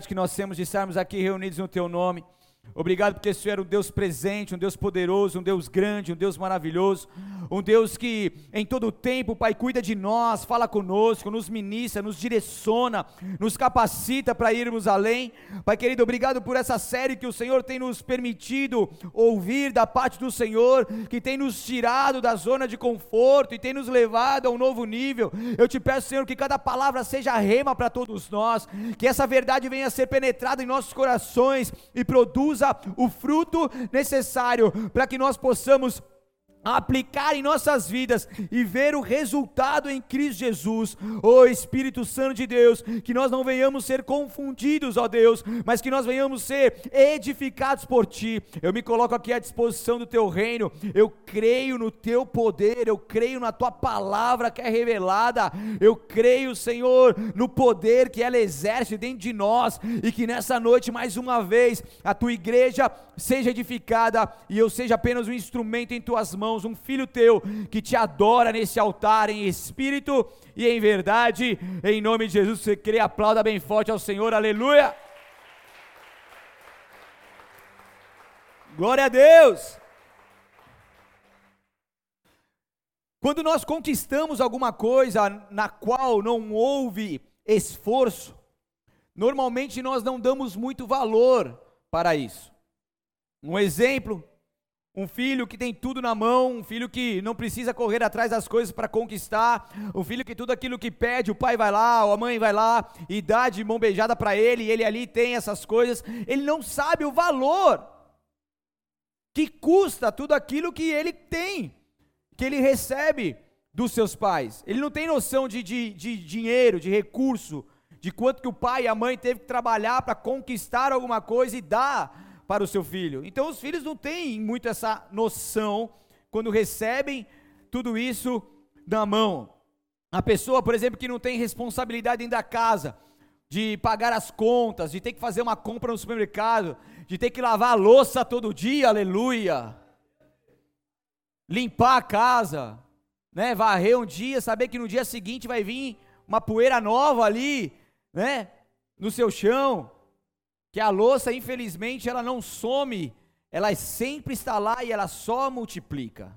que nós temos de estarmos aqui reunidos no Teu nome. Obrigado porque o Senhor é um Deus presente, um Deus poderoso, um Deus grande, um Deus maravilhoso, um Deus que em todo o tempo, Pai, cuida de nós, fala conosco, nos ministra, nos direciona, nos capacita para irmos além. Pai querido, obrigado por essa série que o Senhor tem nos permitido ouvir da parte do Senhor, que tem nos tirado da zona de conforto e tem nos levado a um novo nível. Eu te peço, Senhor, que cada palavra seja rema para todos nós, que essa verdade venha a ser penetrada em nossos corações e produza o fruto necessário para que nós possamos aplicar em nossas vidas e ver o resultado em Cristo Jesus, ó oh, Espírito Santo de Deus, que nós não venhamos ser confundidos, ó Deus, mas que nós venhamos ser edificados por Ti. Eu me coloco aqui à disposição do Teu reino, eu creio no Teu poder, eu creio na Tua palavra que é revelada, eu creio, Senhor, no poder que ela exerce dentro de nós e que nessa noite, mais uma vez, a Tua igreja seja edificada e eu seja apenas um instrumento em Tuas mãos um filho teu que te adora nesse altar em espírito e em verdade. Em nome de Jesus, você crê, aplauda bem forte ao Senhor, aleluia. Glória a Deus. Quando nós conquistamos alguma coisa na qual não houve esforço, normalmente nós não damos muito valor para isso. Um exemplo um filho que tem tudo na mão, um filho que não precisa correr atrás das coisas para conquistar, um filho que tudo aquilo que pede, o pai vai lá, ou a mãe vai lá e dá de mão beijada para ele, e ele ali tem essas coisas, ele não sabe o valor que custa tudo aquilo que ele tem, que ele recebe dos seus pais. Ele não tem noção de, de, de dinheiro, de recurso, de quanto que o pai e a mãe teve que trabalhar para conquistar alguma coisa e dar para o seu filho. Então os filhos não têm muito essa noção quando recebem tudo isso na mão. A pessoa, por exemplo, que não tem responsabilidade dentro da casa, de pagar as contas, de ter que fazer uma compra no supermercado, de ter que lavar a louça todo dia, aleluia. Limpar a casa, né? Varrer um dia, saber que no dia seguinte vai vir uma poeira nova ali, né? No seu chão que a louça, infelizmente, ela não some, ela sempre está lá e ela só multiplica.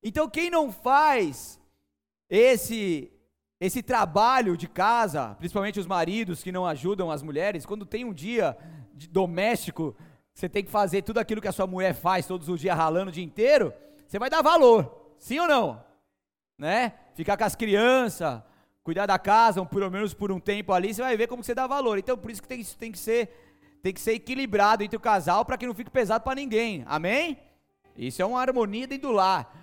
Então, quem não faz esse esse trabalho de casa, principalmente os maridos que não ajudam as mulheres, quando tem um dia doméstico, você tem que fazer tudo aquilo que a sua mulher faz todos os dias ralando o dia inteiro, você vai dar valor, sim ou não? Né? Ficar com as crianças, cuidar da casa, pelo menos por um tempo ali, você vai ver como você dá valor. Então, por isso que tem, tem que ser tem que ser equilibrado entre o casal para que não fique pesado para ninguém. Amém? Isso é uma harmonia dentro do lar.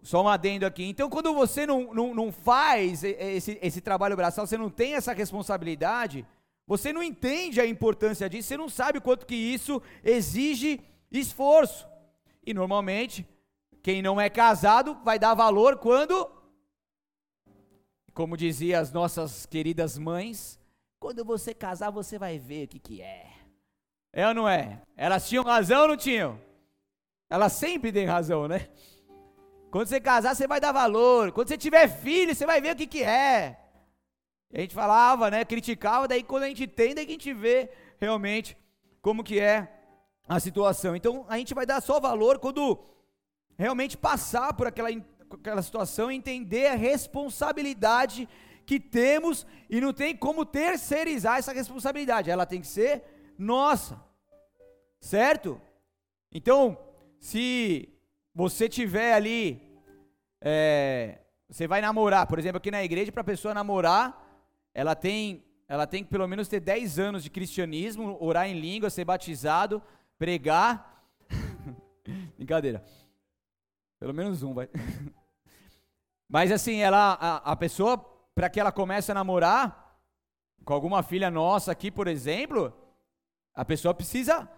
Só um adendo aqui. Então, quando você não, não, não faz esse, esse trabalho braçal, você não tem essa responsabilidade, você não entende a importância disso, você não sabe o quanto que isso exige esforço. E normalmente, quem não é casado vai dar valor quando como dizia as nossas queridas mães, quando você casar você vai ver o que, que é. É ou não é? Elas tinham razão ou não tinham? Elas sempre têm razão, né? Quando você casar, você vai dar valor. Quando você tiver filho, você vai ver o que, que é. A gente falava, né? Criticava, daí quando a gente tem, daí que a gente vê realmente como que é a situação. Então a gente vai dar só valor quando realmente passar por aquela aquela situação, entender a responsabilidade que temos e não tem como terceirizar essa responsabilidade, ela tem que ser nossa, certo? Então, se você tiver ali, é, você vai namorar, por exemplo, aqui na igreja, para a pessoa namorar, ela tem, ela tem que pelo menos ter 10 anos de cristianismo, orar em língua, ser batizado, pregar. Brincadeira. Pelo menos um, vai. Mas assim, ela, a, a pessoa, para que ela comece a namorar, com alguma filha nossa aqui, por exemplo, a pessoa precisa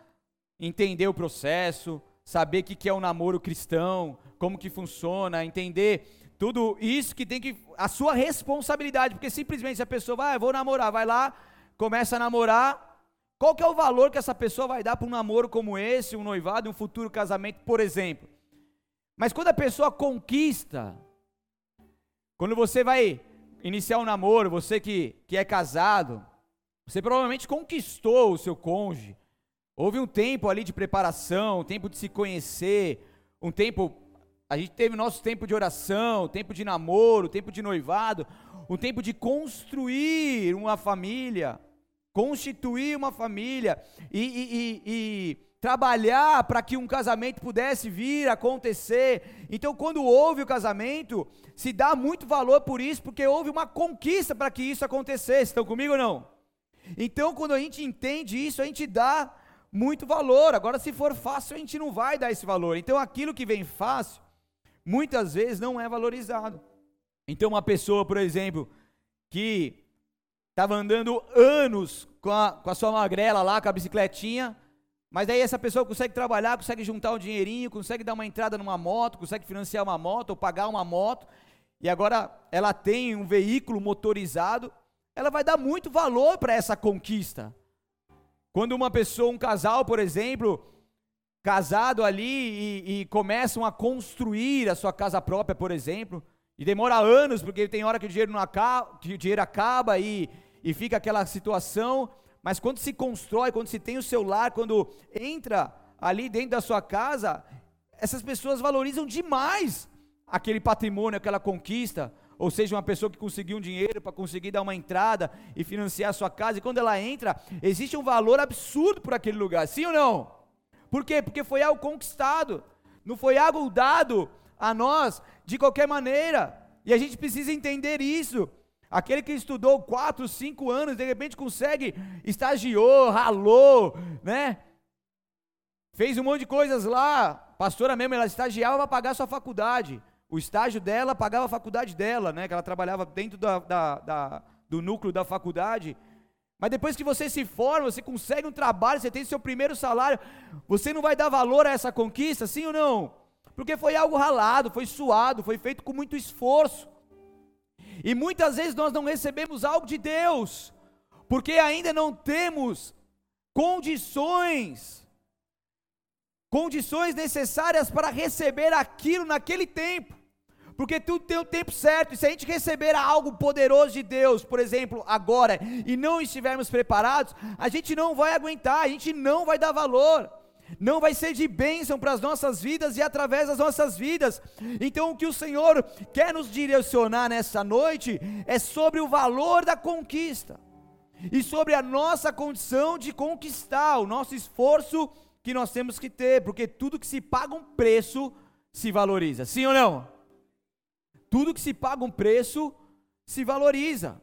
entender o processo, saber o que, que é um namoro cristão, como que funciona, entender tudo isso que tem que. a sua responsabilidade, porque simplesmente a pessoa vai, ah, vou namorar, vai lá, começa a namorar. Qual que é o valor que essa pessoa vai dar para um namoro como esse, um noivado, um futuro casamento, por exemplo? Mas quando a pessoa conquista, quando você vai iniciar um namoro, você que, que é casado, Você provavelmente conquistou o seu cônjuge. Houve um tempo ali de preparação, um tempo de se conhecer, um tempo. A gente teve nosso tempo de oração, tempo de namoro, tempo de noivado, um tempo de construir uma família, constituir uma família e, e, e, e trabalhar para que um casamento pudesse vir acontecer. Então, quando houve o casamento, se dá muito valor por isso, porque houve uma conquista para que isso acontecesse. Estão comigo ou não? Então, quando a gente entende isso, a gente dá muito valor. Agora, se for fácil, a gente não vai dar esse valor. Então, aquilo que vem fácil, muitas vezes não é valorizado. Então, uma pessoa, por exemplo, que estava andando anos com a, com a sua magrela lá, com a bicicletinha, mas daí essa pessoa consegue trabalhar, consegue juntar um dinheirinho, consegue dar uma entrada numa moto, consegue financiar uma moto ou pagar uma moto, e agora ela tem um veículo motorizado, ela vai dar muito valor para essa conquista. Quando uma pessoa, um casal, por exemplo, casado ali e, e, começam a construir a sua casa própria, por exemplo, e demora anos, porque tem hora que o dinheiro, não acaba, que o dinheiro acaba e, e fica aquela situação, mas quando se constrói, quando se tem o seu lar, quando entra ali dentro da sua casa, essas pessoas valorizam demais aquele patrimônio, aquela conquista, ou seja, uma pessoa que conseguiu um dinheiro para conseguir dar uma entrada e financiar a sua casa, e quando ela entra, existe um valor absurdo por aquele lugar, sim ou não? Por quê? Porque foi algo conquistado, não foi algo dado a nós de qualquer maneira, e a gente precisa entender isso. Aquele que estudou quatro, cinco anos, de repente consegue, estagiou, ralou, né? Fez um monte de coisas lá. Pastora mesmo, ela estagiava para pagar sua faculdade. O estágio dela pagava a faculdade dela, né? Que ela trabalhava dentro da, da, da, do núcleo da faculdade. Mas depois que você se forma, você consegue um trabalho, você tem seu primeiro salário, você não vai dar valor a essa conquista, sim ou não? Porque foi algo ralado, foi suado, foi feito com muito esforço. E muitas vezes nós não recebemos algo de Deus, porque ainda não temos condições, condições necessárias para receber aquilo naquele tempo. Porque tudo tem o tempo certo, e se a gente receber algo poderoso de Deus, por exemplo, agora, e não estivermos preparados, a gente não vai aguentar, a gente não vai dar valor não vai ser de bênção para as nossas vidas e através das nossas vidas. Então, o que o Senhor quer nos direcionar nessa noite é sobre o valor da conquista e sobre a nossa condição de conquistar, o nosso esforço que nós temos que ter, porque tudo que se paga um preço se valoriza, sim ou não? Tudo que se paga um preço se valoriza.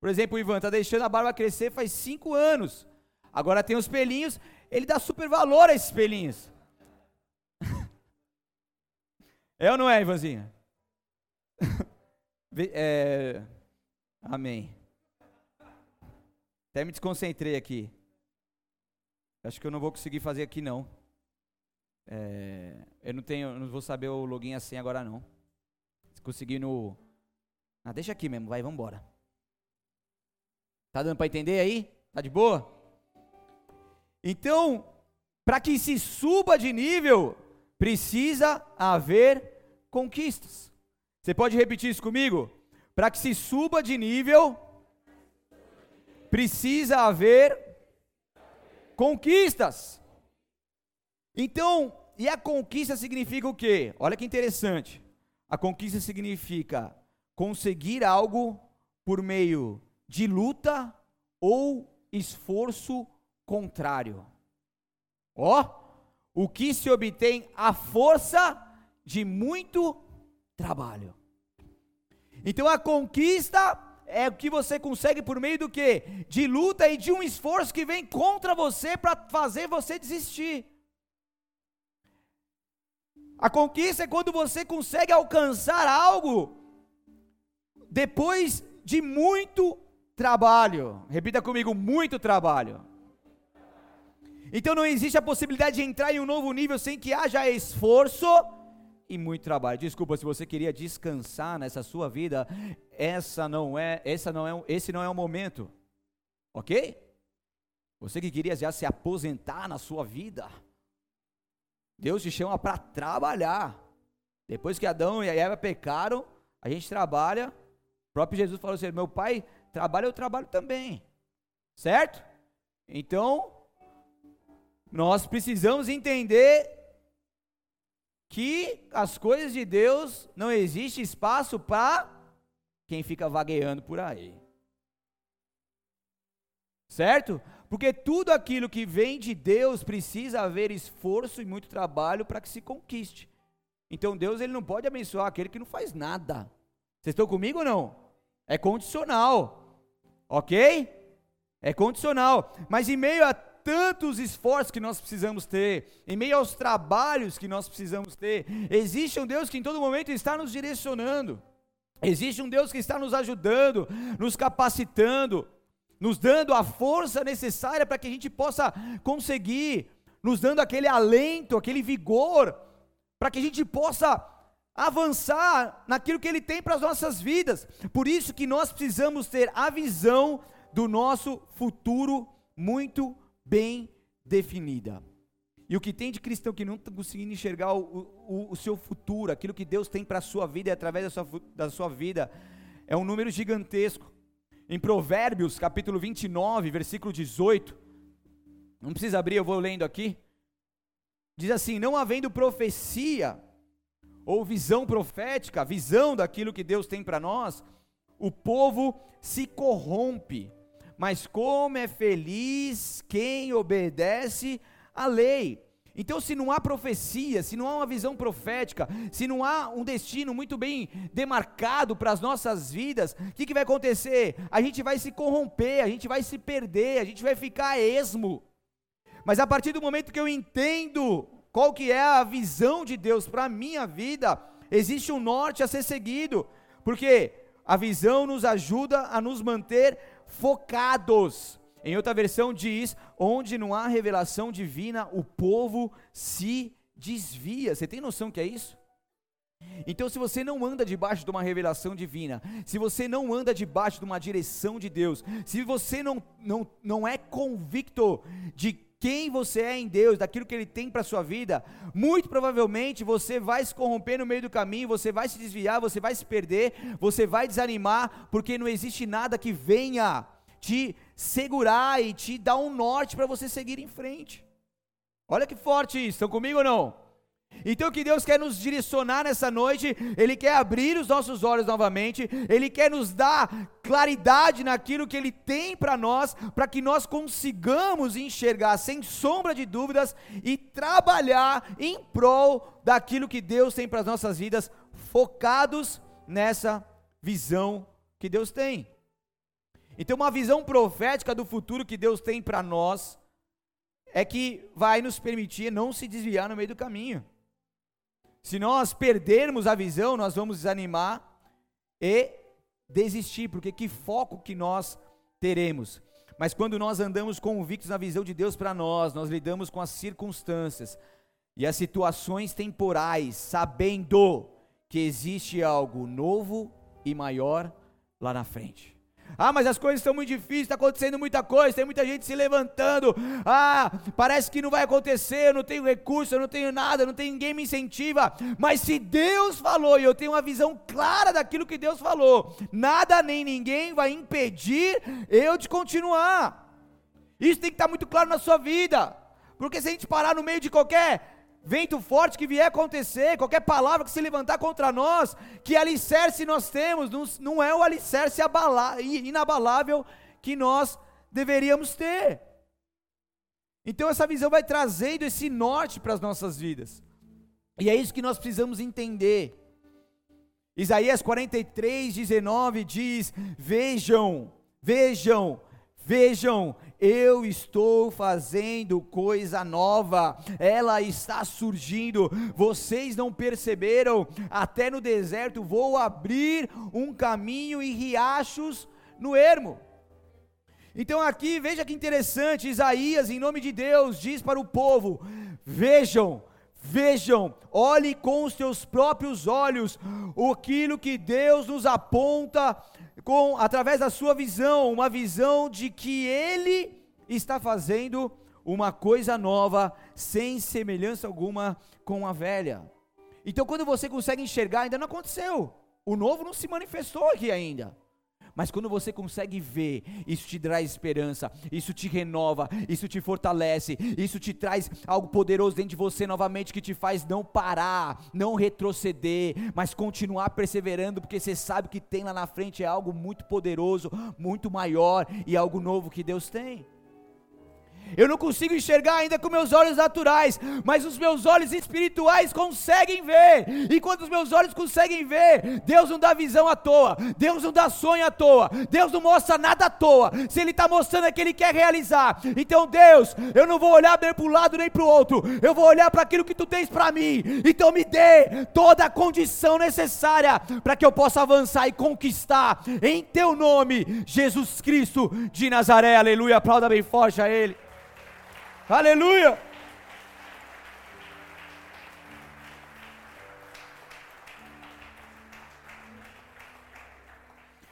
Por exemplo, o Ivan está deixando a barba crescer faz cinco anos. Agora tem os pelinhos, ele dá super valor a esses pelinhos. É ou não é, Ivanzinha? É... Amém. Até me desconcentrei aqui. Acho que eu não vou conseguir fazer aqui não. É... Eu não tenho, não vou saber o login assim agora não. Se conseguir no. Ah, deixa aqui mesmo, vai, vamos. Tá dando para entender aí? Tá de boa? Então, para que se suba de nível, precisa haver conquistas. Você pode repetir isso comigo? Para que se suba de nível, precisa haver conquistas. Então, e a conquista significa o quê? Olha que interessante. A conquista significa conseguir algo por meio de luta ou esforço contrário. Ó, oh, o que se obtém à força de muito trabalho. Então a conquista é o que você consegue por meio do que? De luta e de um esforço que vem contra você para fazer você desistir. A conquista é quando você consegue alcançar algo depois de muito trabalho. Repita comigo: muito trabalho. Então não existe a possibilidade de entrar em um novo nível sem que haja esforço e muito trabalho. Desculpa se você queria descansar nessa sua vida, essa não é, essa não é, esse não é o momento. OK? Você que queria já se aposentar na sua vida, Deus te chama para trabalhar. Depois que Adão e Eva pecaram, a gente trabalha. O próprio Jesus falou assim: "Meu pai trabalha, eu trabalho também". Certo? Então, nós precisamos entender que as coisas de Deus não existe espaço para quem fica vagueando por aí. Certo? Porque tudo aquilo que vem de Deus precisa haver esforço e muito trabalho para que se conquiste. Então Deus ele não pode abençoar aquele que não faz nada. Vocês estão comigo ou não? É condicional. OK? É condicional. Mas em meio a tantos esforços que nós precisamos ter, em meio aos trabalhos que nós precisamos ter, existe um Deus que em todo momento está nos direcionando. Existe um Deus que está nos ajudando, nos capacitando, nos dando a força necessária para que a gente possa conseguir, nos dando aquele alento, aquele vigor, para que a gente possa avançar naquilo que Ele tem para as nossas vidas. Por isso que nós precisamos ter a visão do nosso futuro muito bem definida. E o que tem de cristão que não está conseguindo enxergar o, o, o, seu futuro, aquilo que Deus tem para a sua vida e através da sua, da sua vida, é um número gigantesco. Em Provérbios, capítulo 29, versículo 18, não precisa abrir, eu vou lendo aqui. Diz assim: Não havendo profecia ou visão profética, visão daquilo que Deus tem para nós, o povo se corrompe mas como é feliz quem obedece à lei. Então, se não há profecia, se não há uma visão profética, se não há um destino muito bem demarcado para as nossas vidas, o que, que vai acontecer? A gente vai se corromper, a gente vai se perder, a gente vai ficar esmo. Mas a partir do momento que eu entendo qual que é a visão de Deus para a minha vida, existe um norte a ser seguido, porque a visão nos ajuda a nos manter focados. Em outra versão diz: onde não há revelação divina, o povo se desvia. Você tem noção que é isso? Então, se você não anda debaixo de uma revelação divina, se você não anda debaixo de uma direção de Deus, se você não, não, não é convicto de quem você é em Deus, daquilo que Ele tem para a sua vida, muito provavelmente você vai se corromper no meio do caminho, você vai se desviar, você vai se perder, você vai desanimar, porque não existe nada que venha te segurar e te dar um norte para você seguir em frente. Olha que forte isso, estão comigo ou não? Então, o que Deus quer nos direcionar nessa noite, Ele quer abrir os nossos olhos novamente, Ele quer nos dar claridade naquilo que Ele tem para nós, para que nós consigamos enxergar sem sombra de dúvidas e trabalhar em prol daquilo que Deus tem para as nossas vidas, focados nessa visão que Deus tem. Então, uma visão profética do futuro que Deus tem para nós é que vai nos permitir não se desviar no meio do caminho. Se nós perdermos a visão, nós vamos desanimar e desistir, porque que foco que nós teremos? Mas quando nós andamos convictos na visão de Deus para nós, nós lidamos com as circunstâncias e as situações temporais, sabendo que existe algo novo e maior lá na frente. Ah, mas as coisas estão muito difíceis, está acontecendo muita coisa, tem muita gente se levantando. Ah, parece que não vai acontecer, eu não tenho recurso, eu não tenho nada, não tem ninguém me incentiva. Mas se Deus falou e eu tenho uma visão clara daquilo que Deus falou, nada nem ninguém vai impedir eu de continuar. Isso tem que estar muito claro na sua vida. Porque se a gente parar no meio de qualquer vento forte que vier acontecer, qualquer palavra que se levantar contra nós, que alicerce nós temos, não, é o alicerce inabalável que nós deveríamos ter. Então essa visão vai trazendo esse norte para as nossas vidas. E é isso que nós precisamos entender. Isaías 43, 19 diz: Vejam, vejam, vejam, eu estou fazendo coisa nova, ela está surgindo, vocês não perceberam? Até no deserto vou abrir um caminho e riachos no ermo. Então aqui, veja que interessante, Isaías, em nome de Deus, diz para o povo: vejam, Vejam, olhe com os teus próprios olhos aquilo que Deus nos aponta com através da sua visão, uma visão de que ele está fazendo uma coisa nova, sem semelhança alguma com a velha. Então, quando você consegue enxergar, ainda não aconteceu. O novo não se manifestou aqui ainda. Mas quando você consegue ver, isso te traz esperança, isso te renova, isso te fortalece, isso te traz algo poderoso dentro de você novamente que te faz não parar, não retroceder, mas continuar perseverando, porque você sabe que tem lá na frente é algo muito poderoso, muito maior e algo novo que Deus tem. Eu não consigo enxergar ainda com meus olhos naturais, mas os meus olhos espirituais conseguem ver. E quando os meus olhos conseguem ver, Deus não dá visão à toa, Deus não dá sonho à toa, Deus não mostra nada à toa. Se Ele está mostrando é que Ele quer realizar. Então, Deus, eu não vou olhar nem para um lado nem para o outro, eu vou olhar para aquilo que Tu tens para mim. Então, me dê toda a condição necessária para que eu possa avançar e conquistar, em Teu nome, Jesus Cristo de Nazaré. Aleluia. Aplauda bem forte a Ele. Aleluia!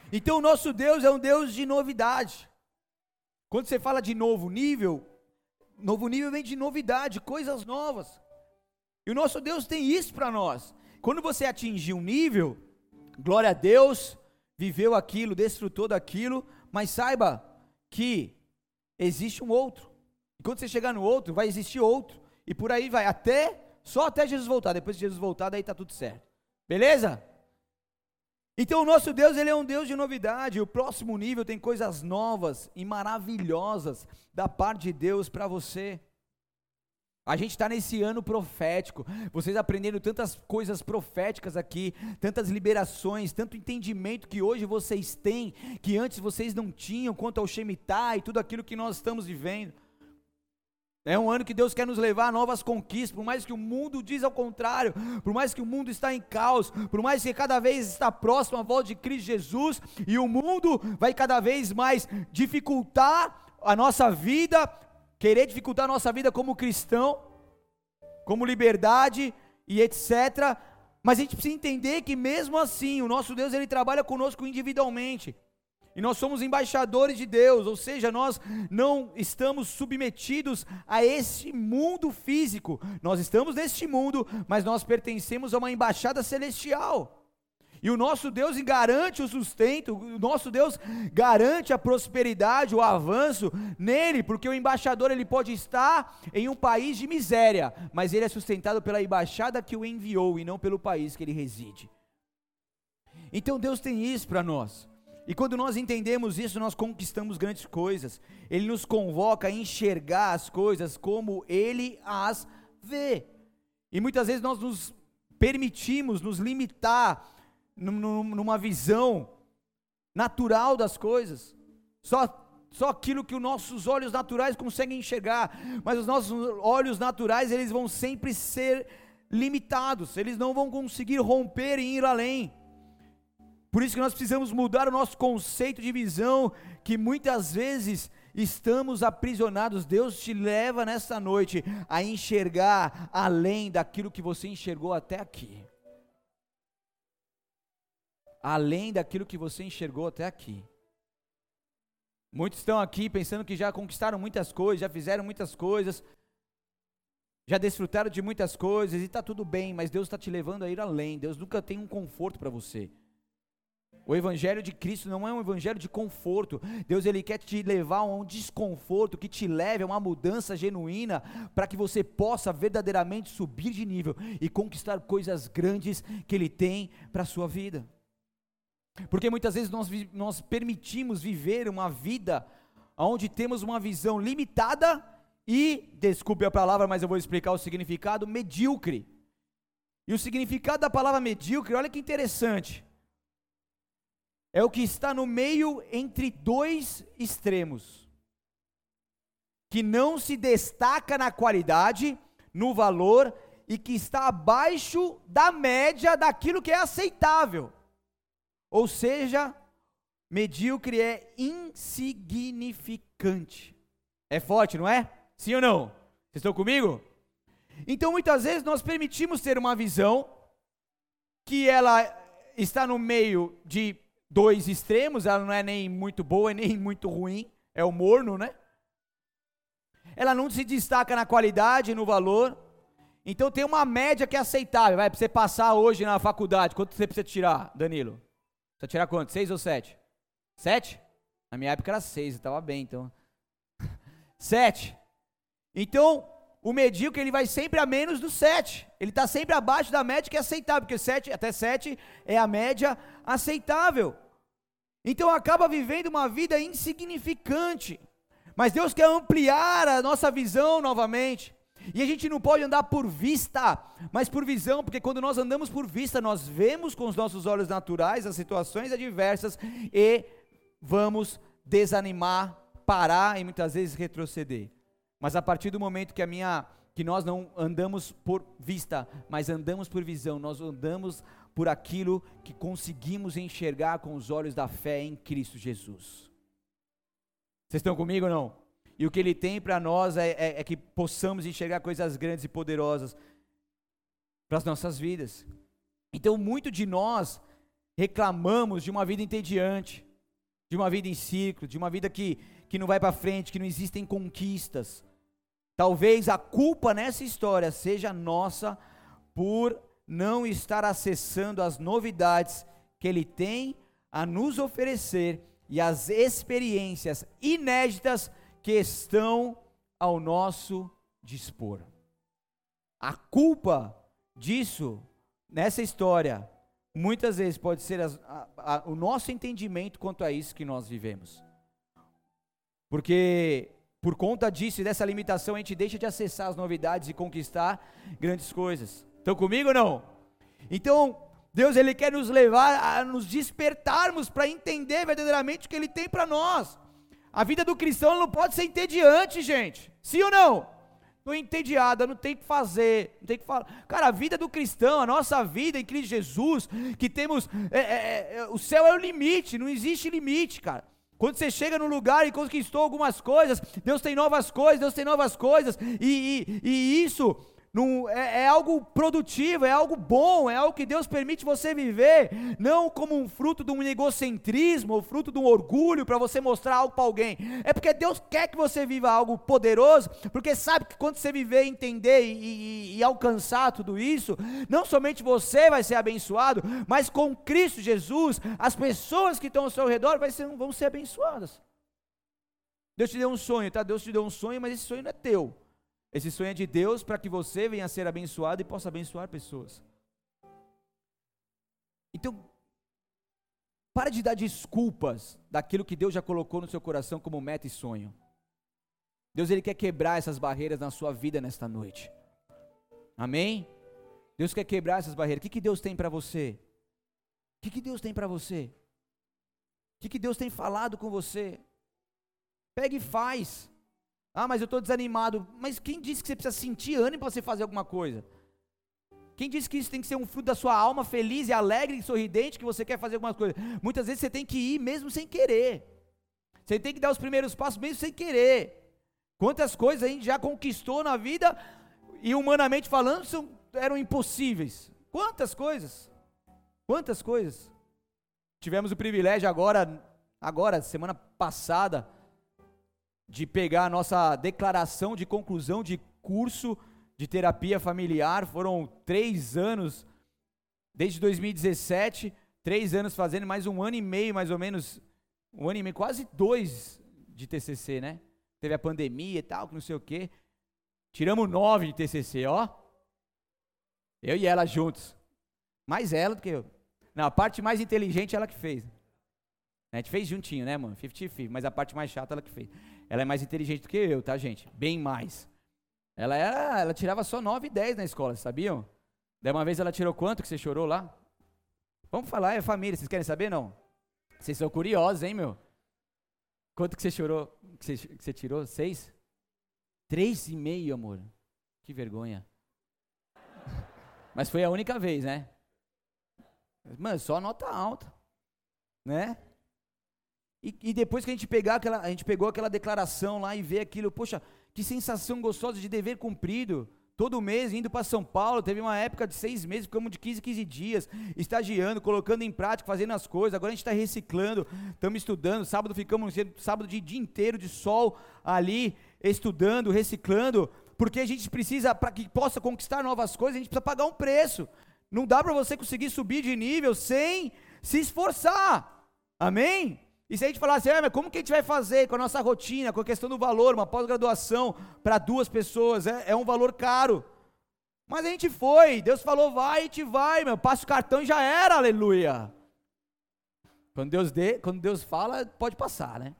Então, o nosso Deus é um Deus de novidade. Quando você fala de novo nível, novo nível vem de novidade, coisas novas. E o nosso Deus tem isso para nós. Quando você atingir um nível, glória a Deus, viveu aquilo, desfrutou daquilo, mas saiba que existe um outro. Quando você chegar no outro, vai existir outro. E por aí vai, até, só até Jesus voltar. Depois de Jesus voltar, daí está tudo certo. Beleza? Então o nosso Deus, ele é um Deus de novidade. O próximo nível tem coisas novas e maravilhosas da parte de Deus para você. A gente está nesse ano profético, vocês aprendendo tantas coisas proféticas aqui, tantas liberações, tanto entendimento que hoje vocês têm, que antes vocês não tinham, quanto ao Shemitah e tudo aquilo que nós estamos vivendo. É um ano que Deus quer nos levar a novas conquistas, por mais que o mundo diz ao contrário, por mais que o mundo está em caos, por mais que cada vez está próximo à volta de Cristo Jesus, e o mundo vai cada vez mais dificultar a nossa vida, querer dificultar a nossa vida como cristão, como liberdade e etc. Mas a gente precisa entender que mesmo assim, o nosso Deus ele trabalha conosco individualmente. E nós somos embaixadores de Deus, ou seja, nós não estamos submetidos a esse mundo físico. Nós estamos neste mundo, mas nós pertencemos a uma embaixada celestial. E o nosso Deus garante o sustento, o nosso Deus garante a prosperidade, o avanço nele, porque o embaixador ele pode estar em um país de miséria, mas ele é sustentado pela embaixada que o enviou e não pelo país que ele reside. Então Deus tem isso para nós. E quando nós entendemos isso, nós conquistamos grandes coisas. Ele nos convoca a enxergar as coisas como Ele as vê. E muitas vezes nós nos permitimos nos limitar numa visão natural das coisas. Só só aquilo que os nossos olhos naturais conseguem enxergar, mas os nossos olhos naturais, eles vão sempre ser limitados, eles não vão conseguir romper e ir além. Por isso que nós precisamos mudar o nosso conceito de visão, que muitas vezes estamos aprisionados. Deus te leva nesta noite a enxergar além daquilo que você enxergou até aqui. Além daquilo que você enxergou até aqui. Muitos estão aqui pensando que já conquistaram muitas coisas, já fizeram muitas coisas, já desfrutaram de muitas coisas e está tudo bem, mas Deus está te levando a ir além. Deus nunca tem um conforto para você. O evangelho de Cristo não é um evangelho de conforto. Deus ele quer te levar a um desconforto que te leve a uma mudança genuína para que você possa verdadeiramente subir de nível e conquistar coisas grandes que ele tem para a sua vida. Porque muitas vezes nós, nós permitimos viver uma vida onde temos uma visão limitada e, desculpe a palavra, mas eu vou explicar o significado, medíocre. E o significado da palavra medíocre, olha que interessante é o que está no meio entre dois extremos, que não se destaca na qualidade, no valor e que está abaixo da média daquilo que é aceitável. Ou seja, medíocre é insignificante. É forte, não é? Sim ou não? Vocês estão comigo? Então, muitas vezes nós permitimos ter uma visão que ela está no meio de dois extremos, ela não é nem muito boa nem muito ruim, é o morno, né? Ela não se destaca na qualidade, no valor. Então tem uma média que é aceitável. Vai, para você passar hoje na faculdade, quanto você precisa tirar, Danilo? Você tirar quanto? Seis ou sete? Sete? Na minha época era seis, eu estava bem, então. Sete. Então, o medíocre ele vai sempre a menos do 7. Ele está sempre abaixo da média que é aceitável, porque 7, até 7 é a média aceitável. Então acaba vivendo uma vida insignificante. Mas Deus quer ampliar a nossa visão novamente. E a gente não pode andar por vista, mas por visão, porque quando nós andamos por vista, nós vemos com os nossos olhos naturais as situações adversas e vamos desanimar, parar e muitas vezes retroceder. Mas a partir do momento que a minha que nós não andamos por vista, mas andamos por visão, nós andamos por aquilo que conseguimos enxergar com os olhos da fé em Cristo Jesus. Vocês estão comigo ou não? E o que Ele tem para nós é, é, é que possamos enxergar coisas grandes e poderosas para as nossas vidas. Então, muito de nós reclamamos de uma vida entediante, de uma vida em ciclo, de uma vida que, que não vai para frente, que não existem conquistas. Talvez a culpa nessa história seja nossa por não estar acessando as novidades que ele tem a nos oferecer e as experiências inéditas que estão ao nosso dispor. A culpa disso, nessa história, muitas vezes pode ser a, a, o nosso entendimento quanto a isso que nós vivemos. Porque por conta disso e dessa limitação, a gente deixa de acessar as novidades e conquistar grandes coisas. Estão comigo ou não? Então, Deus ele quer nos levar a nos despertarmos para entender verdadeiramente o que ele tem para nós. A vida do cristão não pode ser entediante, gente. Sim ou não? Estou entediada, não tem que fazer, não tem que falar. Cara, a vida do cristão, a nossa vida em Cristo Jesus, que temos, é, é, é, o céu é o limite, não existe limite, cara. Quando você chega num lugar e conquistou algumas coisas, Deus tem novas coisas, Deus tem novas coisas, e, e, e isso é, é, algo produtivo, é algo bom, é algo que Deus permite você viver, não como um fruto de um egocentrismo, ou fruto de um orgulho para você mostrar algo para alguém. É porque Deus quer que você viva algo poderoso, porque sabe que quando você viver, entender e, e, e alcançar tudo isso, não somente você vai ser abençoado, mas com Cristo Jesus, as pessoas que estão ao seu redor ser, vão ser abençoadas. Deus te deu um sonho, tá? Deus te deu um sonho, mas esse sonho não é teu. Esse sonho é de Deus para que você venha a ser abençoado e possa abençoar pessoas. Então, para de dar desculpas daquilo que Deus já colocou no seu coração como meta e sonho. Deus ele quer quebrar essas barreiras na sua vida nesta noite. Amém? Deus quer quebrar essas barreiras. O que, que Deus tem para você? O que, que Deus tem para você? O que, que Deus tem falado com você? Pegue e faz. Ah, mas eu estou desanimado. Mas quem disse que você precisa sentir ânimo para você fazer alguma coisa? Quem disse que isso tem que ser um fruto da sua alma feliz e alegre e sorridente que você quer fazer alguma coisa? Muitas vezes você tem que ir mesmo sem querer. Você tem que dar os primeiros passos mesmo sem querer. Quantas coisas a gente já conquistou na vida e humanamente falando são, eram impossíveis. Quantas coisas? Quantas coisas? Tivemos o privilégio agora, agora semana passada, de pegar a nossa declaração de conclusão de curso de terapia familiar. Foram três anos, desde 2017, três anos fazendo, mais um ano e meio, mais ou menos, um ano e meio, quase dois de TCC, né? Teve a pandemia e tal, que não sei o quê. Tiramos nove de TCC, ó. Eu e ela juntos. Mais ela do que eu. Não, a parte mais inteligente ela que fez. A gente fez juntinho, né, mano? 50-50, mas a parte mais chata ela que fez. Ela é mais inteligente do que eu, tá, gente? Bem mais. Ela era, ela tirava só 9 e 10 na escola, sabiam? Daí uma vez ela tirou quanto que você chorou lá? Vamos falar, é família, vocês querem saber não? Vocês são curiosos, hein, meu? Quanto que você chorou, que você, que você tirou? Seis? Três e meio, amor. Que vergonha. Mas foi a única vez, né? Mano, só nota alta, né? E, e, depois que a gente pegar aquela, a gente pegou aquela declaração lá e vê aquilo, poxa, que sensação gostosa de dever cumprido. Todo mês indo para São Paulo, teve uma época de seis meses, ficamos de 15 15 dias, estagiando, colocando em prática, fazendo as coisas. Agora a gente está reciclando, estamos estudando. Sábado ficamos sábado de dia inteiro de sol ali, estudando, reciclando, porque a gente precisa, para que possa conquistar novas coisas, a gente precisa pagar um preço. Não dá para você conseguir subir de nível sem se esforçar. Amém? E se a gente falar assim, ah, mas como que a gente vai fazer com a nossa rotina, com a questão do valor, uma pós-graduação para duas pessoas, é, é, um valor caro. Mas a gente foi, Deus falou, vai, a gente vai, meu, passa o cartão e já era, aleluia. Quando Deus, dê, quando Deus fala, pode passar, né?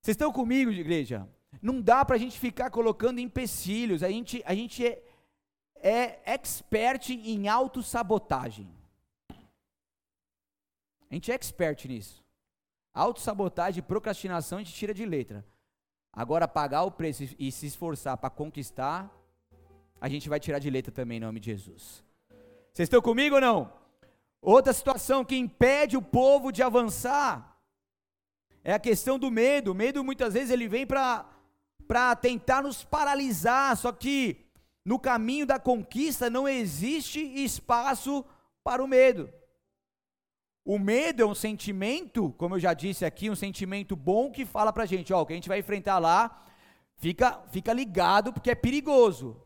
Vocês estão comigo, igreja? Não dá para a gente ficar colocando empecilhos, a gente, a gente é, é expert em autossabotagem. A gente é expert nisso. Autossabotagem e procrastinação a gente tira de letra. Agora, pagar o preço e se esforçar para conquistar, a gente vai tirar de letra também em nome de Jesus. Vocês estão comigo ou não? Outra situação que impede o povo de avançar é a questão do medo. O medo muitas vezes ele vem para tentar nos paralisar, só que no caminho da conquista não existe espaço para o medo. O medo é um sentimento, como eu já disse aqui, um sentimento bom que fala pra gente, ó, o que a gente vai enfrentar lá, fica, fica ligado porque é perigoso.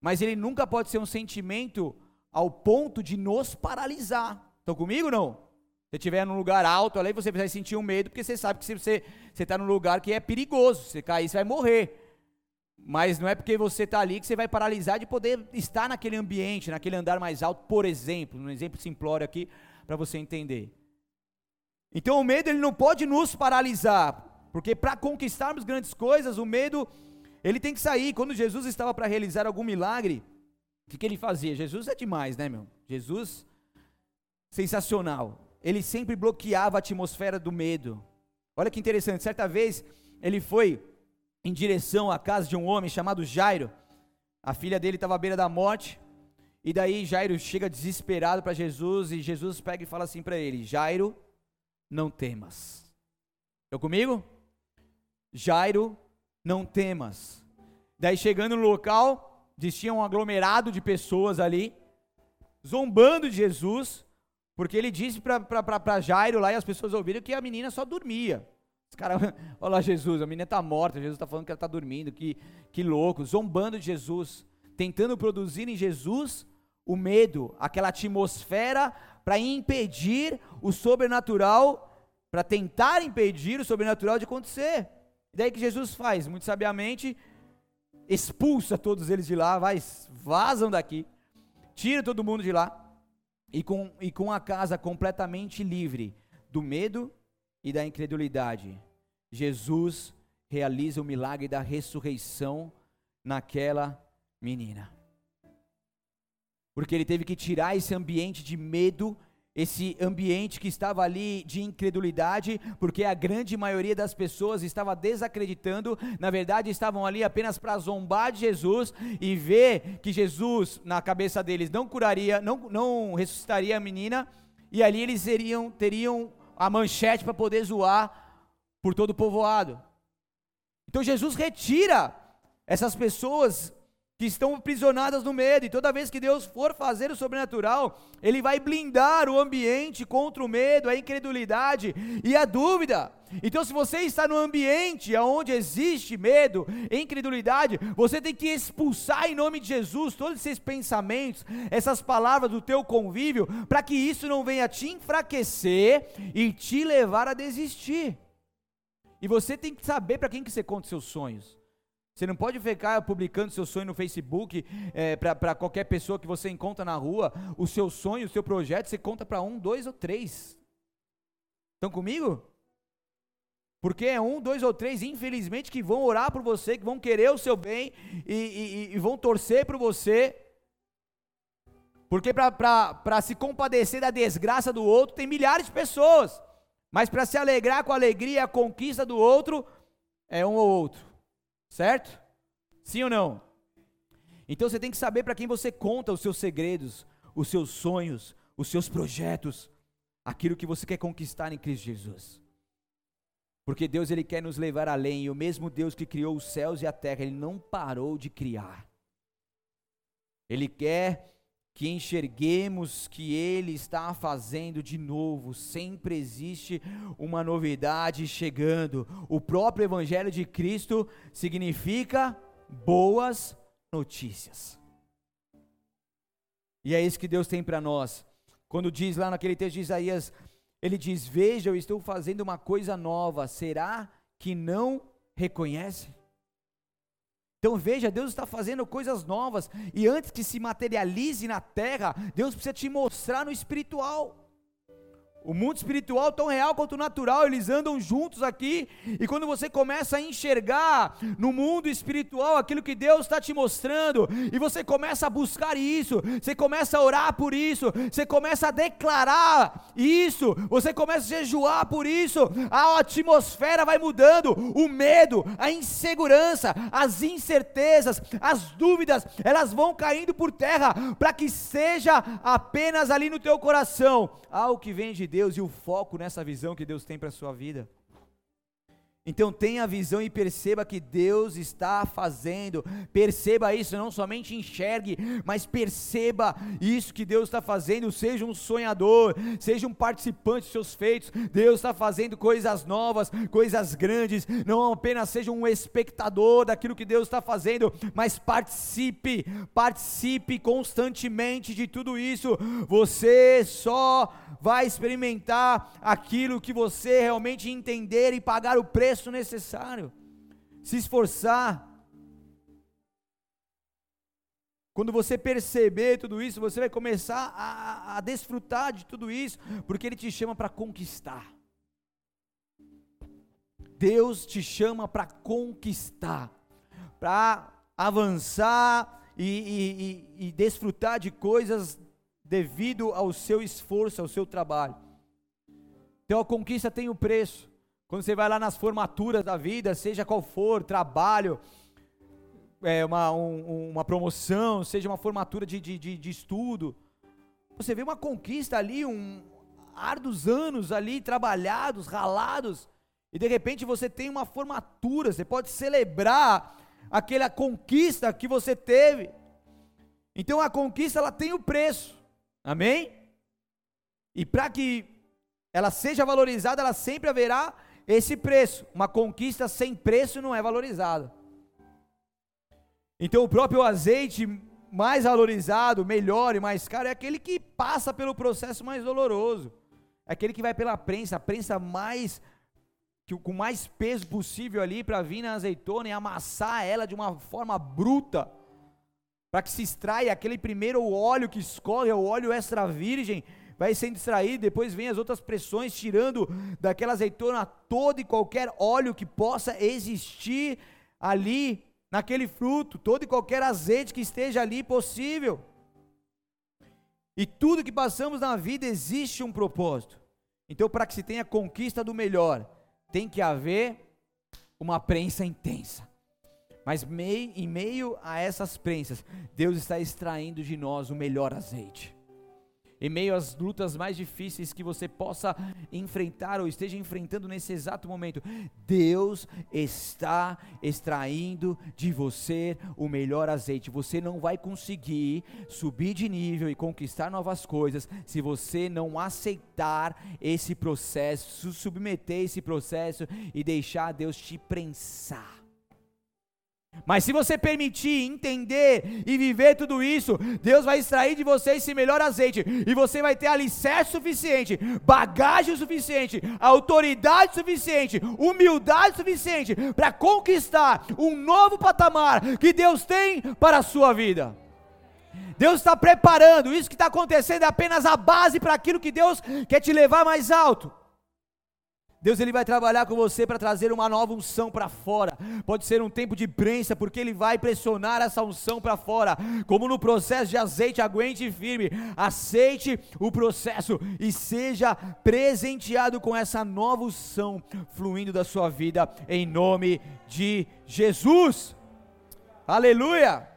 Mas ele nunca pode ser um sentimento ao ponto de nos paralisar. Estão comigo não? Se estiver num lugar alto, ali você vai sentir um medo, porque você sabe que se você está num lugar que é perigoso, se cair, você vai morrer. Mas não é porque você está ali que você vai paralisar de poder estar naquele ambiente, naquele andar mais alto, por exemplo, um exemplo simplório aqui, para você entender. Então o medo ele não pode nos paralisar, porque para conquistarmos grandes coisas, o medo ele tem que sair. Quando Jesus estava para realizar algum milagre, o que, que ele fazia? Jesus é demais, né, meu? Jesus, sensacional. Ele sempre bloqueava a atmosfera do medo. Olha que interessante, certa vez ele foi em direção à casa de um homem chamado Jairo. A filha dele estava à beira da morte. E daí Jairo chega desesperado para Jesus e Jesus pega e fala assim para ele: Jairo, não temas. Estão comigo? Jairo, não temas. Daí chegando no local, tinha um aglomerado de pessoas ali, zombando de Jesus, porque ele disse para Jairo lá e as pessoas ouviram que a menina só dormia. Os caras, olha lá Jesus, a menina está morta, Jesus está falando que ela está dormindo, que, que louco, zombando de Jesus, tentando produzir em Jesus o medo, aquela atmosfera para impedir o sobrenatural, para tentar impedir o sobrenatural de acontecer. E daí que Jesus faz, muito sabiamente, expulsa todos eles de lá, vai, vazam daqui, tira todo mundo de lá, e com, e com a casa completamente livre do medo e da incredulidade, Jesus realiza o milagre da ressurreição naquela menina porque ele teve que tirar esse ambiente de medo, esse ambiente que estava ali de incredulidade, porque a grande maioria das pessoas estava desacreditando, na verdade estavam ali apenas para zombar de Jesus e ver que Jesus, na cabeça deles, não curaria, não, não ressuscitaria a menina, e ali eles teriam, teriam a manchete para poder zoar por todo o povoado. Então Jesus retira essas pessoas que estão aprisionadas no medo, e toda vez que Deus for fazer o sobrenatural, Ele vai blindar o ambiente contra o medo, a incredulidade e a dúvida. Então, se você está no ambiente onde existe medo, incredulidade, você tem que expulsar em nome de Jesus todos esses pensamentos, essas palavras do teu convívio, para que isso não venha te enfraquecer e te levar a desistir. E você tem que saber para quem que você conta seus sonhos. Você não pode ficar publicando seu sonho no Facebook é, para qualquer pessoa que você encontra na rua. O seu sonho, o seu projeto, você conta para um, dois ou três. Estão comigo? Porque é um, dois ou três, infelizmente, que vão orar por você, que vão querer o seu bem e, e, e vão torcer por você. Porque para se compadecer da desgraça do outro, tem milhares de pessoas. Mas para se alegrar com a alegria e a conquista do outro, é um ou outro. Certo? Sim ou não? Então você tem que saber para quem você conta os seus segredos, os seus sonhos, os seus projetos, aquilo que você quer conquistar em Cristo Jesus. Porque Deus ele quer nos levar além, e o mesmo Deus que criou os céus e a terra, ele não parou de criar. Ele quer que enxerguemos que Ele está fazendo de novo, sempre existe uma novidade chegando. O próprio Evangelho de Cristo significa boas notícias. E é isso que Deus tem para nós. Quando diz lá naquele texto de Isaías Ele diz: Veja, eu estou fazendo uma coisa nova, será que não reconhece? Então veja, Deus está fazendo coisas novas, e antes que se materialize na terra, Deus precisa te mostrar no espiritual. O mundo espiritual, tão real quanto natural, eles andam juntos aqui. E quando você começa a enxergar no mundo espiritual aquilo que Deus está te mostrando, e você começa a buscar isso, você começa a orar por isso, você começa a declarar isso, você começa a jejuar por isso, a atmosfera vai mudando, o medo, a insegurança, as incertezas, as dúvidas, elas vão caindo por terra, para que seja apenas ali no teu coração algo que vem de Deus e o foco nessa visão que Deus tem para a sua vida. Então tenha visão e perceba que Deus está fazendo. Perceba isso, não somente enxergue, mas perceba isso que Deus está fazendo. Seja um sonhador, seja um participante dos seus feitos. Deus está fazendo coisas novas, coisas grandes. Não apenas seja um espectador daquilo que Deus está fazendo, mas participe, participe constantemente de tudo isso. Você só vai experimentar aquilo que você realmente entender e pagar o preço preço necessário, se esforçar. Quando você perceber tudo isso, você vai começar a, a desfrutar de tudo isso, porque Ele te chama para conquistar. Deus te chama para conquistar, para avançar e, e, e, e desfrutar de coisas devido ao seu esforço, ao seu trabalho. Então a conquista tem o um preço. Quando você vai lá nas formaturas da vida, seja qual for, trabalho, é, uma, um, uma promoção, seja uma formatura de, de, de, de estudo, você vê uma conquista ali, um árduos anos ali trabalhados, ralados, e de repente você tem uma formatura, você pode celebrar aquela conquista que você teve. Então a conquista ela tem o preço. Amém? E para que ela seja valorizada, ela sempre haverá esse preço. Uma conquista sem preço não é valorizada. Então o próprio azeite mais valorizado, melhor e mais caro é aquele que passa pelo processo mais doloroso. É aquele que vai pela prensa, a prensa mais que, com mais peso possível ali para vir na azeitona e amassar ela de uma forma bruta, para que se extraia aquele primeiro óleo que escorre, é o óleo extra virgem, vai sendo extraído, depois vem as outras pressões, tirando daquela azeitona todo e qualquer óleo que possa existir ali naquele fruto, todo e qualquer azeite que esteja ali possível. E tudo que passamos na vida existe um propósito. Então, para que se tenha conquista do melhor, tem que haver uma prensa intensa. Mas mei, em meio a essas prensas, Deus está extraindo de nós o melhor azeite em meio às lutas mais difíceis que você possa enfrentar ou esteja enfrentando nesse exato momento, Deus está extraindo de você o melhor azeite. Você não vai conseguir subir de nível e conquistar novas coisas se você não aceitar esse processo, submeter esse processo e deixar Deus te prensar. Mas se você permitir, entender e viver tudo isso, Deus vai extrair de você esse melhor azeite, e você vai ter alicerce suficiente, bagagem suficiente, autoridade suficiente, humildade suficiente para conquistar um novo patamar que Deus tem para a sua vida. Deus está preparando, isso que está acontecendo é apenas a base para aquilo que Deus quer te levar mais alto. Deus ele vai trabalhar com você para trazer uma nova unção para fora. Pode ser um tempo de prensa, porque ele vai pressionar essa unção para fora. Como no processo de azeite, aguente firme. Aceite o processo e seja presenteado com essa nova unção fluindo da sua vida em nome de Jesus. Aleluia!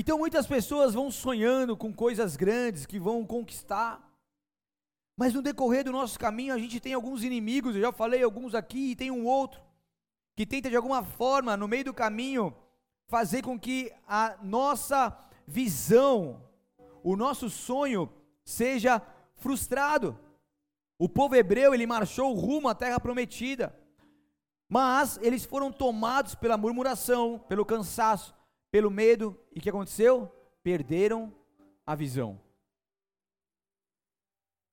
Então muitas pessoas vão sonhando com coisas grandes que vão conquistar. Mas no decorrer do nosso caminho a gente tem alguns inimigos, eu já falei alguns aqui e tem um outro que tenta de alguma forma no meio do caminho fazer com que a nossa visão, o nosso sonho seja frustrado. O povo hebreu, ele marchou rumo à terra prometida. Mas eles foram tomados pela murmuração, pelo cansaço, pelo medo, e o que aconteceu? Perderam a visão.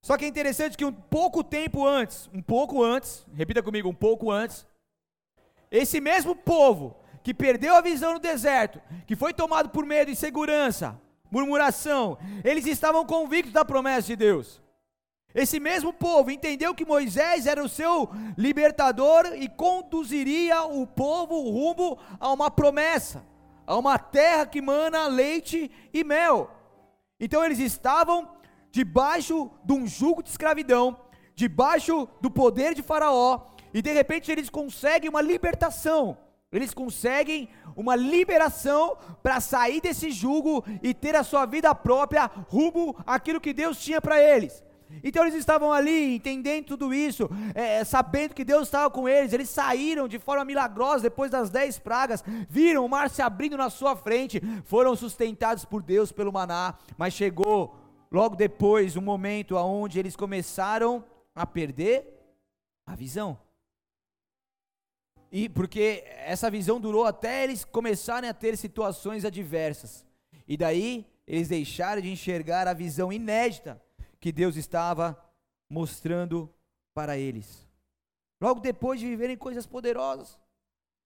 Só que é interessante que um pouco tempo antes, um pouco antes, repita comigo, um pouco antes, esse mesmo povo que perdeu a visão no deserto, que foi tomado por medo, insegurança, murmuração, eles estavam convictos da promessa de Deus. Esse mesmo povo entendeu que Moisés era o seu libertador e conduziria o povo rumo a uma promessa, a uma terra que mana leite e mel. Então eles estavam debaixo de um jugo de escravidão, debaixo do poder de Faraó, e de repente eles conseguem uma libertação. Eles conseguem uma liberação para sair desse jugo e ter a sua vida própria rumo àquilo que Deus tinha para eles. Então eles estavam ali entendendo tudo isso, é, sabendo que Deus estava com eles. Eles saíram de forma milagrosa depois das dez pragas, viram o mar se abrindo na sua frente, foram sustentados por Deus pelo maná. Mas chegou logo depois um momento onde eles começaram a perder a visão. E porque essa visão durou até eles começarem a ter situações adversas. E daí eles deixaram de enxergar a visão inédita que Deus estava mostrando para eles. Logo depois de viverem coisas poderosas.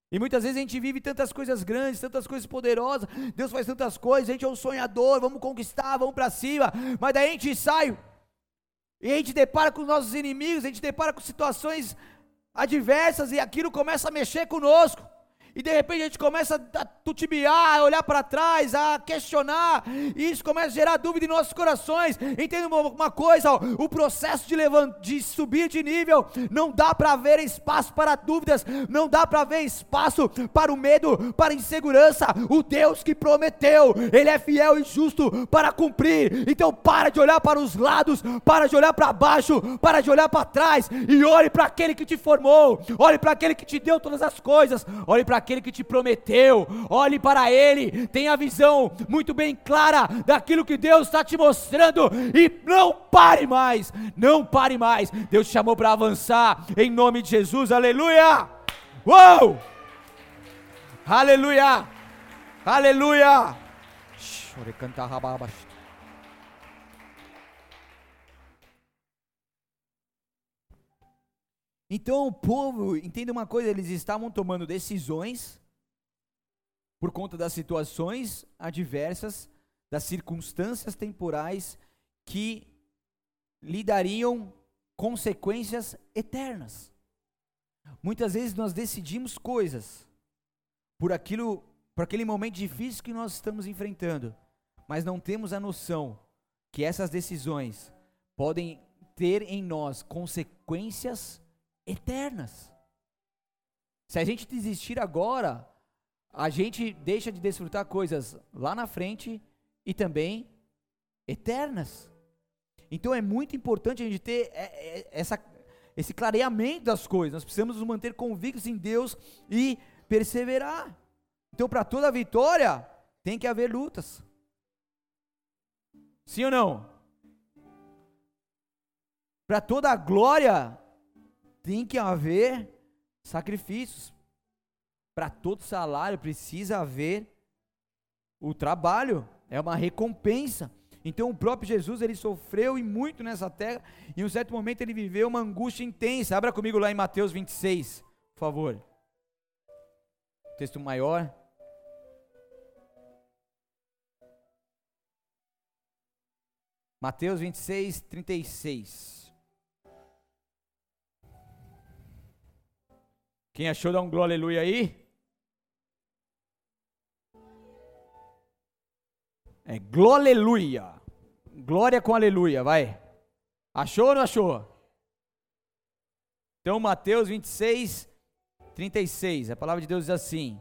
E muitas vezes a gente vive tantas coisas grandes, tantas coisas poderosas, Deus faz tantas coisas, a gente é um sonhador, vamos conquistar, vamos para cima, mas daí a gente sai e a gente depara com os nossos inimigos, a gente depara com situações adversas e aquilo começa a mexer conosco. E de repente a gente começa a tutibiar, a olhar para trás, a questionar, e isso começa a gerar dúvida em nossos corações. Entenda uma, uma coisa: ó, o processo de, de subir de nível não dá para haver espaço para dúvidas, não dá para haver espaço para o medo, para a insegurança. O Deus que prometeu, Ele é fiel e justo para cumprir. Então para de olhar para os lados, para de olhar para baixo, para de olhar para trás e olhe para aquele que te formou, olhe para aquele que te deu todas as coisas, olhe para aquele que te prometeu, olhe para ele, tenha a visão muito bem clara daquilo que Deus está te mostrando e não pare mais, não pare mais. Deus te chamou para avançar em nome de Jesus, aleluia! Uou! Aleluia! Aleluia! Então o povo, entenda uma coisa, eles estavam tomando decisões por conta das situações adversas, das circunstâncias temporais que lhe dariam consequências eternas. Muitas vezes nós decidimos coisas por aquilo, por aquele momento difícil que nós estamos enfrentando, mas não temos a noção que essas decisões podem ter em nós consequências eternas. Se a gente desistir agora, a gente deixa de desfrutar coisas lá na frente e também eternas. Então é muito importante a gente ter é, é, essa, esse clareamento das coisas. Nós precisamos nos manter convictos em Deus e perseverar. Então, para toda vitória, tem que haver lutas. Sim ou não? Para toda glória, tem que haver sacrifícios. Para todo salário precisa haver o trabalho, é uma recompensa. Então o próprio Jesus, ele sofreu e muito nessa terra, e em um certo momento ele viveu uma angústia intensa. Abra comigo lá em Mateus 26, por favor. Texto maior. Mateus 26, 36. Quem achou, dá um glória aleluia aí. É glória aleluia. Glória com aleluia, vai. Achou ou não achou? Então, Mateus 26, 36. A palavra de Deus diz assim: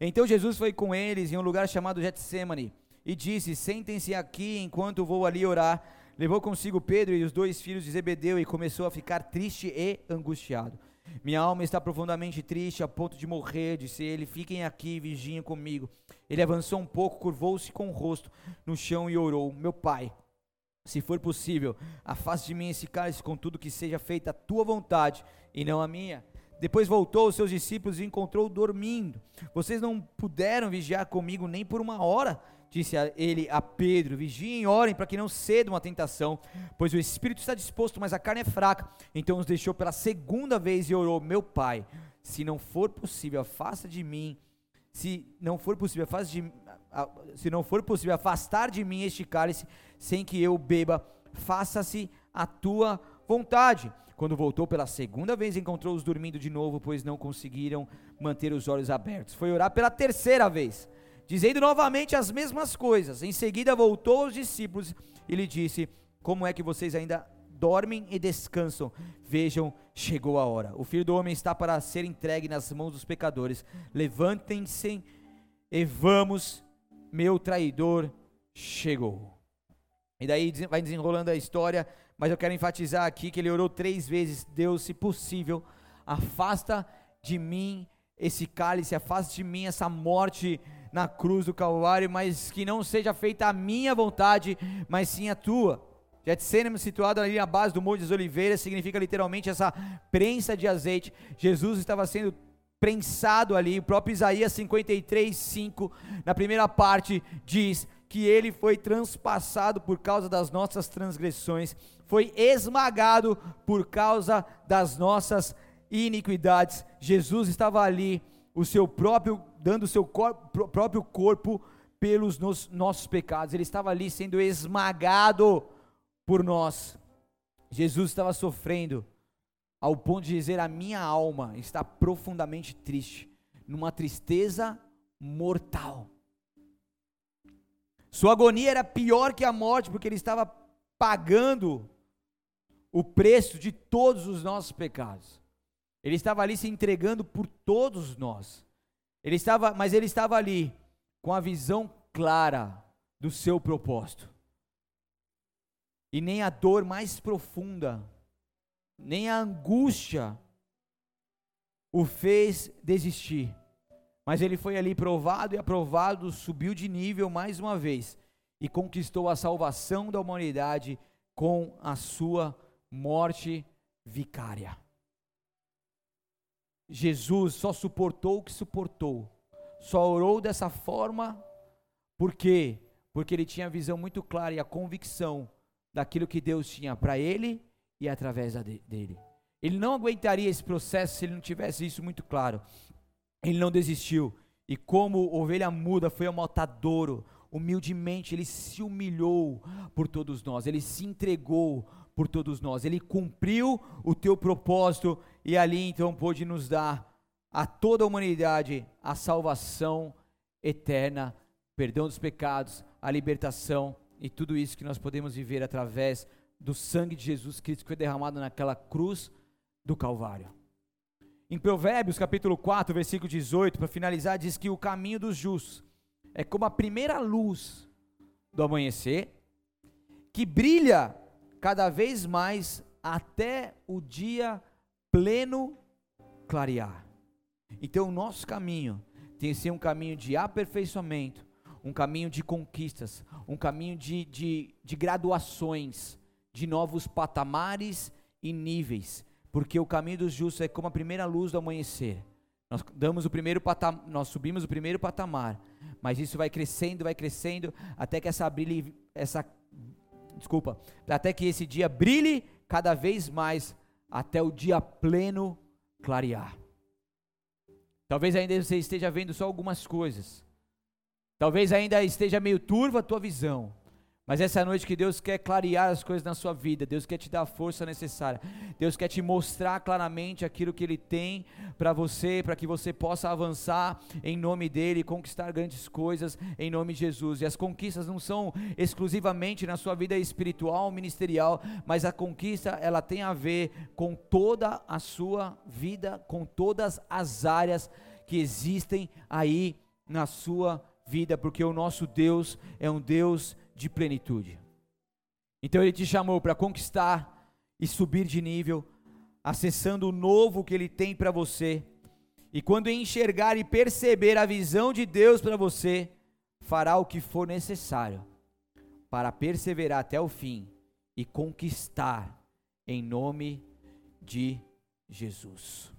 Então Jesus foi com eles em um lugar chamado Getsemane e disse: Sentem-se aqui enquanto vou ali orar. Levou consigo Pedro e os dois filhos de Zebedeu e começou a ficar triste e angustiado. Minha alma está profundamente triste, a ponto de morrer, disse ele. Fiquem aqui, vigiem comigo. Ele avançou um pouco, curvou-se com o rosto no chão e orou: Meu pai, se for possível, afaste de mim esse cálice, contudo que seja feita a tua vontade e não a minha. Depois voltou aos seus discípulos e encontrou dormindo. Vocês não puderam vigiar comigo nem por uma hora, disse ele a Pedro: Vigiem e orem para que não cedam à tentação, pois o espírito está disposto, mas a carne é fraca. Então os deixou pela segunda vez e orou: Meu pai, se não for possível, afasta de mim. Se não for possível, afasta de, se não for possível afastar de mim este cálice sem que eu beba, faça-se a tua vontade. Quando voltou pela segunda vez, encontrou-os dormindo de novo, pois não conseguiram manter os olhos abertos. Foi orar pela terceira vez, dizendo novamente as mesmas coisas. Em seguida, voltou aos discípulos e lhe disse: Como é que vocês ainda dormem e descansam? Vejam, chegou a hora. O filho do homem está para ser entregue nas mãos dos pecadores. Levantem-se e vamos, meu traidor chegou. E daí vai desenrolando a história mas eu quero enfatizar aqui que ele orou três vezes: Deus, se possível, afasta de mim esse cálice, afasta de mim essa morte na cruz do Calvário, mas que não seja feita a minha vontade, mas sim a tua. Getsemane, situado ali na base do Monte das Oliveiras, significa literalmente essa prensa de azeite. Jesus estava sendo prensado ali. O próprio Isaías 53, 5, na primeira parte, diz que ele foi transpassado por causa das nossas transgressões foi esmagado por causa das nossas iniquidades. Jesus estava ali, o seu próprio dando o seu próprio corpo pelos nos, nossos pecados. Ele estava ali sendo esmagado por nós. Jesus estava sofrendo ao ponto de dizer: A minha alma está profundamente triste, numa tristeza mortal. Sua agonia era pior que a morte, porque ele estava pagando o preço de todos os nossos pecados. Ele estava ali se entregando por todos nós. Ele estava, mas ele estava ali com a visão clara do seu propósito. E nem a dor mais profunda, nem a angústia o fez desistir. Mas ele foi ali provado e aprovado, subiu de nível mais uma vez e conquistou a salvação da humanidade com a sua morte vicária. Jesus só suportou o que suportou, só orou dessa forma, por quê? Porque ele tinha a visão muito clara e a convicção daquilo que Deus tinha para ele e através dele. Ele não aguentaria esse processo se ele não tivesse isso muito claro. Ele não desistiu. E como ovelha muda foi amoltadouro, humildemente ele se humilhou por todos nós, ele se entregou por todos nós. Ele cumpriu o teu propósito e ali então pôde nos dar a toda a humanidade a salvação eterna, perdão dos pecados, a libertação e tudo isso que nós podemos viver através do sangue de Jesus Cristo que foi derramado naquela cruz do Calvário. Em Provérbios capítulo 4, versículo 18, para finalizar, diz que o caminho dos justos é como a primeira luz do amanhecer, que brilha cada vez mais até o dia pleno clarear. Então, o nosso caminho tem que ser um caminho de aperfeiçoamento, um caminho de conquistas, um caminho de, de, de graduações, de novos patamares e níveis, porque o caminho dos justos é como a primeira luz do amanhecer. Nós damos o primeiro patamar, nós subimos o primeiro patamar, mas isso vai crescendo, vai crescendo, até que essa, brilhe, essa desculpa, até que esse dia brilhe cada vez mais até o dia pleno clarear. Talvez ainda você esteja vendo só algumas coisas. Talvez ainda esteja meio turva a tua visão. Mas essa é noite que Deus quer clarear as coisas na sua vida, Deus quer te dar a força necessária, Deus quer te mostrar claramente aquilo que Ele tem para você, para que você possa avançar em nome dEle, conquistar grandes coisas em nome de Jesus. E as conquistas não são exclusivamente na sua vida espiritual, ministerial, mas a conquista ela tem a ver com toda a sua vida, com todas as áreas que existem aí na sua vida, porque o nosso Deus é um Deus de plenitude. Então ele te chamou para conquistar e subir de nível, acessando o novo que ele tem para você. E quando enxergar e perceber a visão de Deus para você, fará o que for necessário para perseverar até o fim e conquistar em nome de Jesus.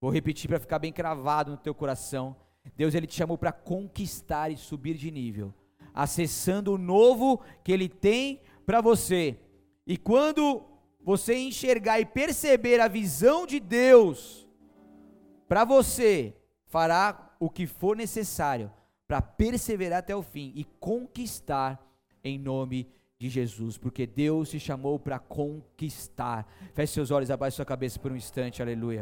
Vou repetir para ficar bem cravado no teu coração. Deus ele te chamou para conquistar e subir de nível, acessando o novo que ele tem para você. E quando você enxergar e perceber a visão de Deus para você, fará o que for necessário para perseverar até o fim e conquistar em nome de Jesus, porque Deus te chamou para conquistar. Feche seus olhos, abaixe sua cabeça por um instante, aleluia.